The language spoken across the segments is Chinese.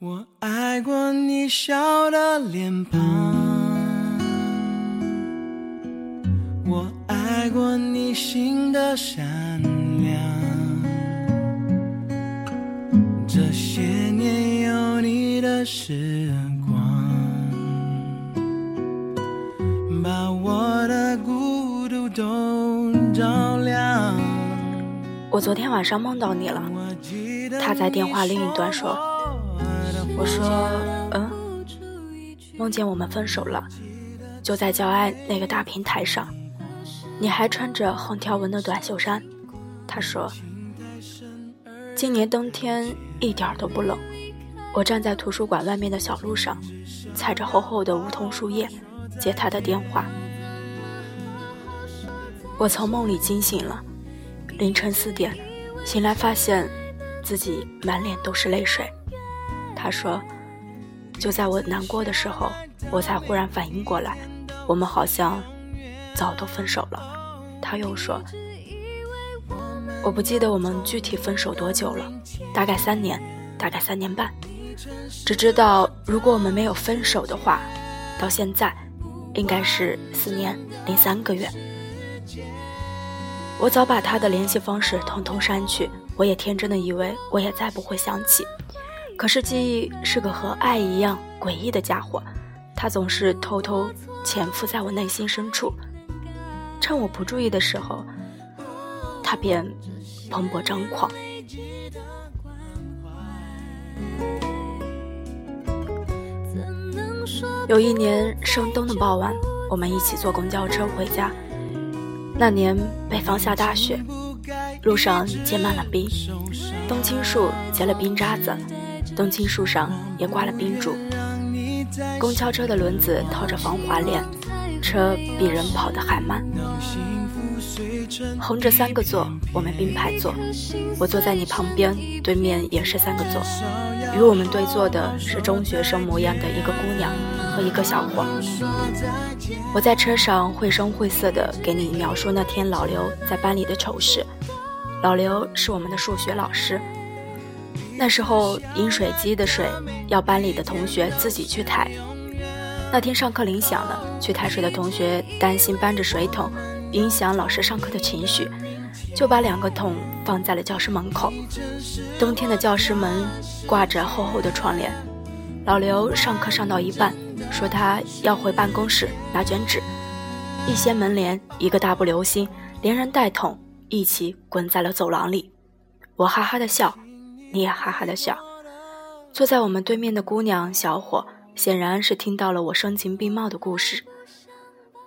我爱过你笑的脸庞，我爱过你心的善良。这些年有你的时光，把我的孤独都照亮。我昨天晚上梦到你了，他在电话另一端说。我说，嗯，梦见我们分手了，就在郊外那个大平台上，你还穿着横条纹的短袖衫。他说，今年冬天一点都不冷。我站在图书馆外面的小路上，踩着厚厚的梧桐树叶，接他的电话。我从梦里惊醒了，凌晨四点，醒来发现自己满脸都是泪水。他说：“就在我难过的时候，我才忽然反应过来，我们好像早都分手了。”他又说：“我不记得我们具体分手多久了，大概三年，大概三年半。只知道如果我们没有分手的话，到现在应该是四年零三个月。”我早把他的联系方式统统删去，我也天真的以为我也再不会想起。可是记忆是个和爱一样诡异的家伙，它总是偷偷潜伏在我内心深处，趁我不注意的时候，它便蓬勃张狂。有一年深冬的傍晚，我们一起坐公交车回家。那年北方下大雪，路上结满了冰，冬青树结了冰渣子。冬青树上也挂了冰柱，公交车的轮子套着防滑链，车比人跑得还慢。横着三个座，我们并排坐，我坐在你旁边，对面也是三个座。与我们对坐的是中学生模样的一个姑娘和一个小伙。我在车上绘声绘色地给你描述那天老刘在班里的丑事。老刘是我们的数学老师。那时候饮水机的水要班里的同学自己去抬。那天上课铃响了，去抬水的同学担心搬着水桶影响老师上课的情绪，就把两个桶放在了教室门口。冬天的教室门挂着厚厚的窗帘。老刘上课上到一半，说他要回办公室拿卷纸，一掀门帘，一个大步流星，连人带桶一起滚在了走廊里。我哈哈的笑。你也哈哈的笑，坐在我们对面的姑娘小伙显然是听到了我声情并茂的故事，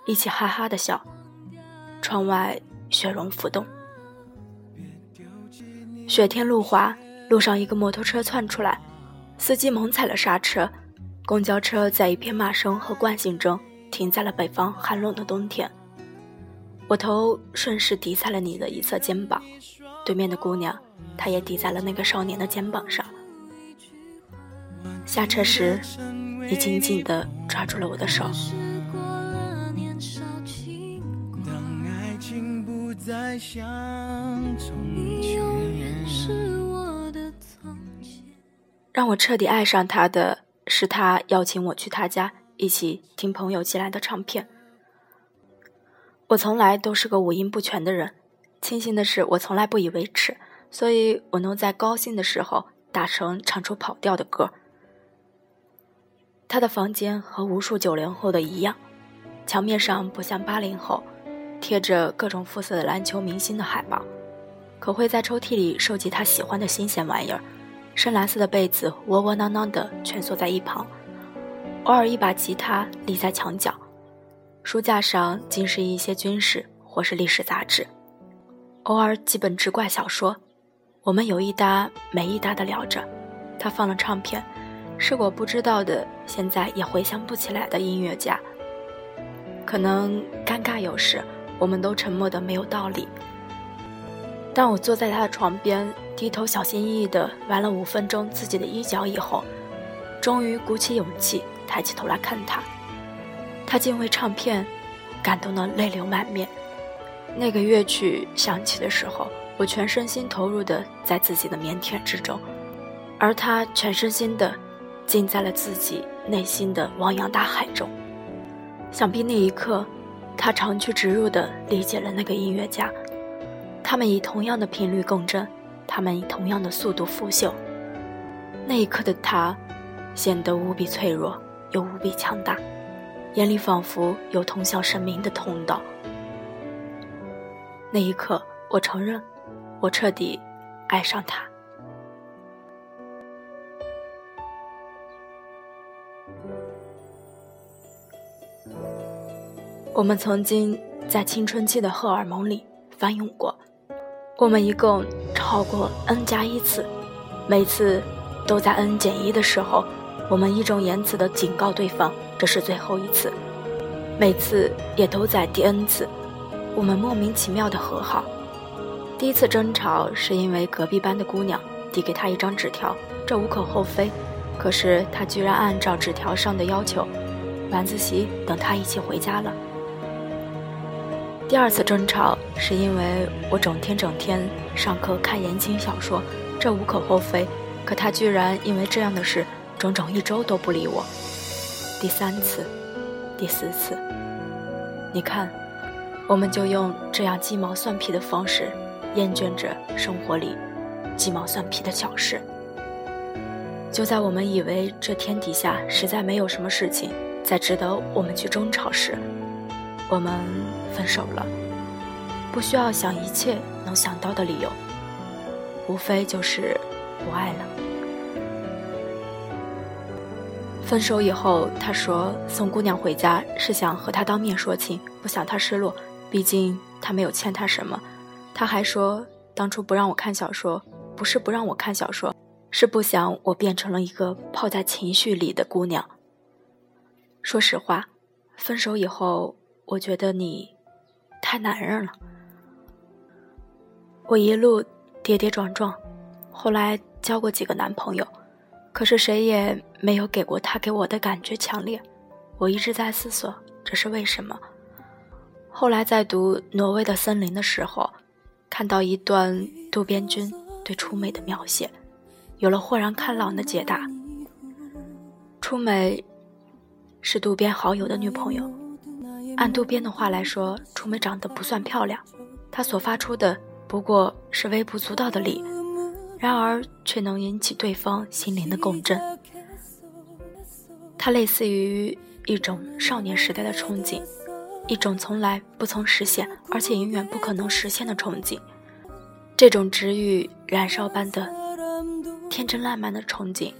一起哈哈的笑。窗外雪融浮动，雪天路滑，路上一个摩托车窜出来，司机猛踩了刹车，公交车在一片骂声和惯性中停在了北方寒冷的冬天。我头顺势抵在了你的一侧肩膀，对面的姑娘。她也抵在了那个少年的肩膀上。下车时，你紧紧地抓住了我的手，让我彻底爱上他的是他邀请我去他家一起听朋友寄来的唱片。我从来都是个五音不全的人，庆幸的是，我从来不以为耻。所以我能在高兴的时候大声唱出跑调的歌。他的房间和无数九零后的一样，墙面上不像八零后，贴着各种肤色的篮球明星的海报，可会在抽屉里收集他喜欢的新鲜玩意儿。深蓝色的被子窝窝囊囊地蜷缩在一旁，偶尔一把吉他立在墙角，书架上尽是一些军事或是历史杂志，偶尔几本志怪小说。我们有一搭没一搭的聊着，他放了唱片，是我不知道的，现在也回想不起来的音乐家。可能尴尬有时，我们都沉默的没有道理。当我坐在他的床边，低头小心翼翼的玩了五分钟自己的衣角以后，终于鼓起勇气抬起头来看他。他竟为唱片感动得泪流满面。那个乐曲响起的时候。我全身心投入的在自己的腼腆之中，而他全身心的浸在了自己内心的汪洋大海中。想必那一刻，他长驱直入地理解了那个音乐家。他们以同样的频率共振，他们以同样的速度腐朽。那一刻的他，显得无比脆弱又无比强大，眼里仿佛有通向神明的通道。那一刻，我承认，我彻底爱上他。我们曾经在青春期的荷尔蒙里翻涌过，我们一共超过 n 加一次，每次都在 n 减一的时候，我们义正言辞地警告对方这是最后一次，每次也都在第 n 次，我们莫名其妙的和好。第一次争吵是因为隔壁班的姑娘递给他一张纸条，这无可厚非，可是他居然按照纸条上的要求，晚自习等他一起回家了。第二次争吵是因为我整天整天上课看言情小说，这无可厚非。可他居然因为这样的事，整整一周都不理我。第三次，第四次，你看，我们就用这样鸡毛蒜皮的方式，厌倦着生活里鸡毛蒜皮的小事。就在我们以为这天底下实在没有什么事情再值得我们去争吵时，我们分手了，不需要想一切能想到的理由，无非就是不爱了。分手以后，他说送姑娘回家是想和她当面说清，不想她失落，毕竟他没有欠她什么。他还说当初不让我看小说，不是不让我看小说，是不想我变成了一个泡在情绪里的姑娘。说实话，分手以后。我觉得你太男人了。我一路跌跌撞撞，后来交过几个男朋友，可是谁也没有给过他给我的感觉强烈。我一直在思索这是为什么。后来在读《挪威的森林》的时候，看到一段渡边君对初美的描写，有了豁然开朗的解答。初美是渡边好友的女朋友。按渡边的话来说，初美长得不算漂亮，她所发出的不过是微不足道的力，然而却能引起对方心灵的共振。它类似于一种少年时代的憧憬，一种从来不曾实现而且永远不可能实现的憧憬。这种治愈燃烧般的天真烂漫的憧憬，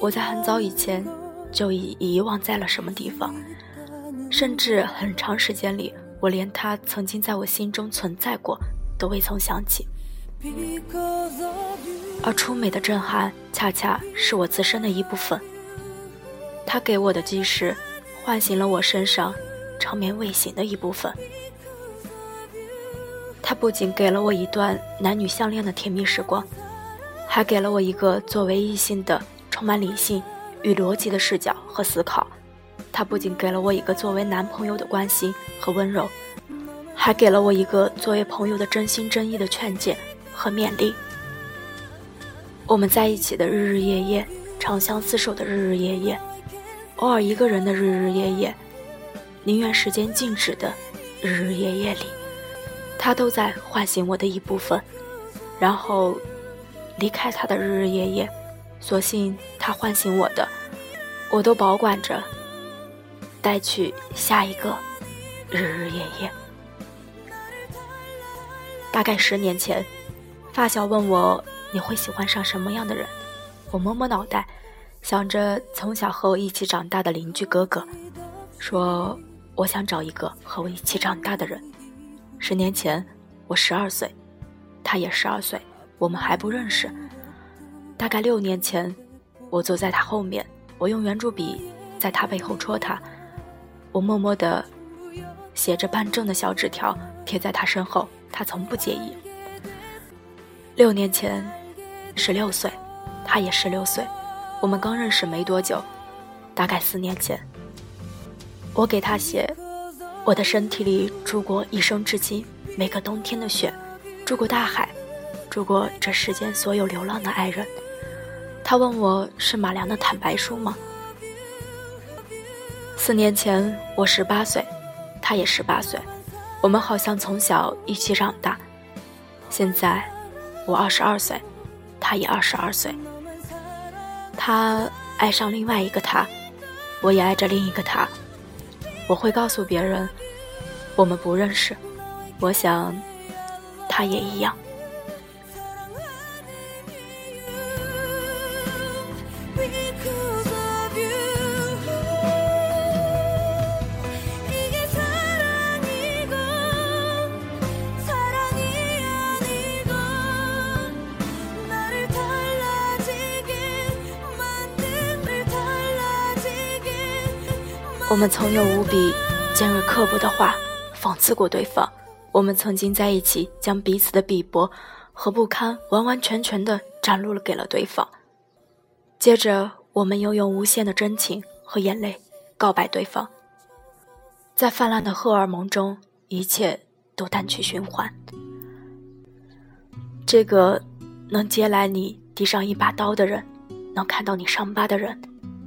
我在很早以前就已遗忘在了什么地方。甚至很长时间里，我连他曾经在我心中存在过都未曾想起。而初美的震撼，恰恰是我自身的一部分。他给我的记事，唤醒了我身上长眠未醒的一部分。他不仅给了我一段男女相恋的甜蜜时光，还给了我一个作为异性的充满理性与逻辑的视角和思考。他不仅给了我一个作为男朋友的关心和温柔，还给了我一个作为朋友的真心真意的劝诫和勉励。我们在一起的日日夜夜，长相厮守的日日夜夜，偶尔一个人的日日夜夜，宁愿时间静止的日日夜夜里，他都在唤醒我的一部分。然后离开他的日日夜夜，所幸他唤醒我的，我都保管着。带去下一个日日夜夜。大概十年前，发小问我你会喜欢上什么样的人？我摸摸脑袋，想着从小和我一起长大的邻居哥哥，说我想找一个和我一起长大的人。十年前，我十二岁，他也十二岁，我们还不认识。大概六年前，我坐在他后面，我用圆珠笔在他背后戳他。我默默的写着办证的小纸条，贴在他身后，他从不介意。六年前，十六岁，他也十六岁，我们刚认识没多久，大概四年前，我给他写，我的身体里住过一生至今每个冬天的雪，住过大海，住过这世间所有流浪的爱人。他问我是马良的坦白书吗？四年前我十八岁，他也十八岁，我们好像从小一起长大。现在我二十二岁，他也二十二岁。他爱上另外一个他，我也爱着另一个他。我会告诉别人，我们不认识。我想，他也一样。我们曾有无比尖锐刻薄的话讽刺过对方，我们曾经在一起将彼此的鄙薄和不堪完完全全的展露了给了对方。接着，我们又用无限的真情和眼泪告白对方。在泛滥的荷尔蒙中，一切都单曲循环。这个能接来你递上一把刀的人，能看到你伤疤的人，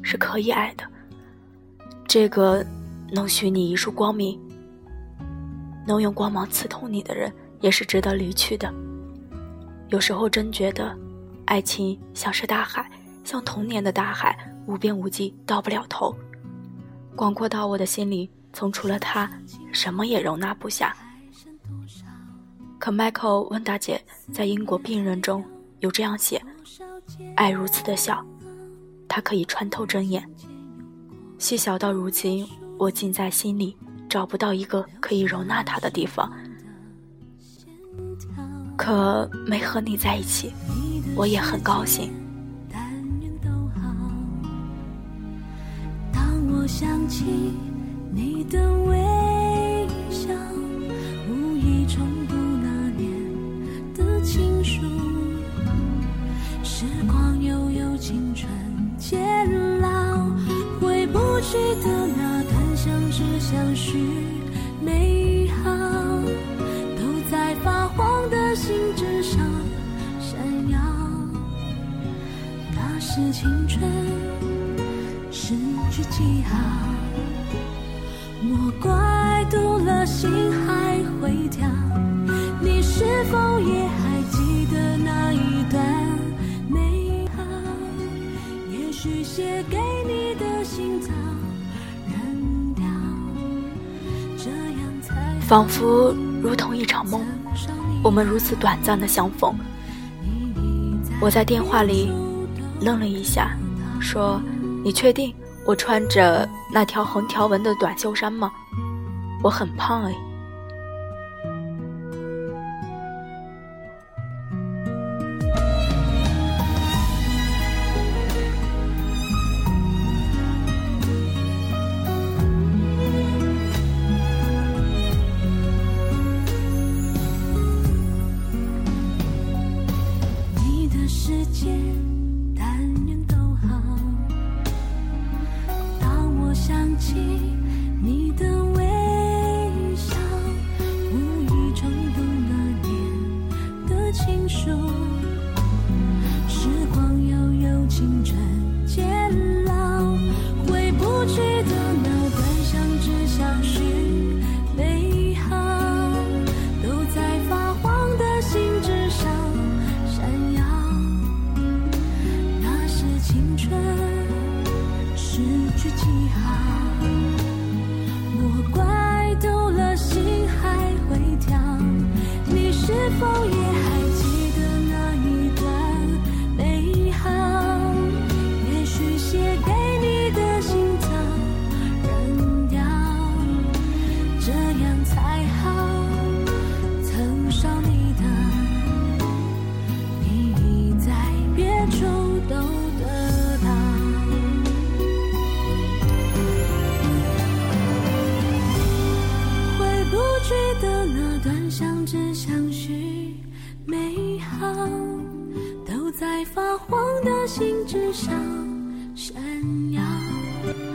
是可以爱的。这个能许你一束光明，能用光芒刺痛你的人，也是值得离去的。有时候真觉得，爱情像是大海，像童年的大海，无边无际，到不了头，广阔到我的心里，从除了他，什么也容纳不下。可 Michael 温大姐在英国病人中有这样写：爱如此的小，它可以穿透针眼。细小到如今，我竟在心里找不到一个可以容纳它的地方。可没和你在一起，我也很高兴。当我想起你的微笑，无意重读那年的情书，时光悠悠，青春记得那段相知相许美好，都在发黄的信纸上闪耀。那是青春失去记号，莫怪读了心还会跳。你是否也也许写给你的信早。仿佛如同一场梦，我们如此短暂的相逢。我在电话里愣了一下，说：“你确定我穿着那条横条纹的短袖衫吗？我很胖哎。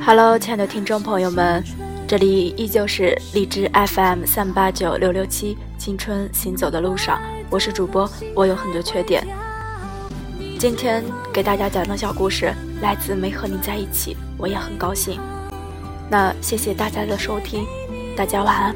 ”Hello，亲爱的听众朋友们，这里依旧是荔枝 FM 三八九六六七青春行走的路上，我是主播，我有很多缺点。今天给大家讲的小故事来自《没和你在一起》，我也很高兴。那谢谢大家的收听，大家晚安。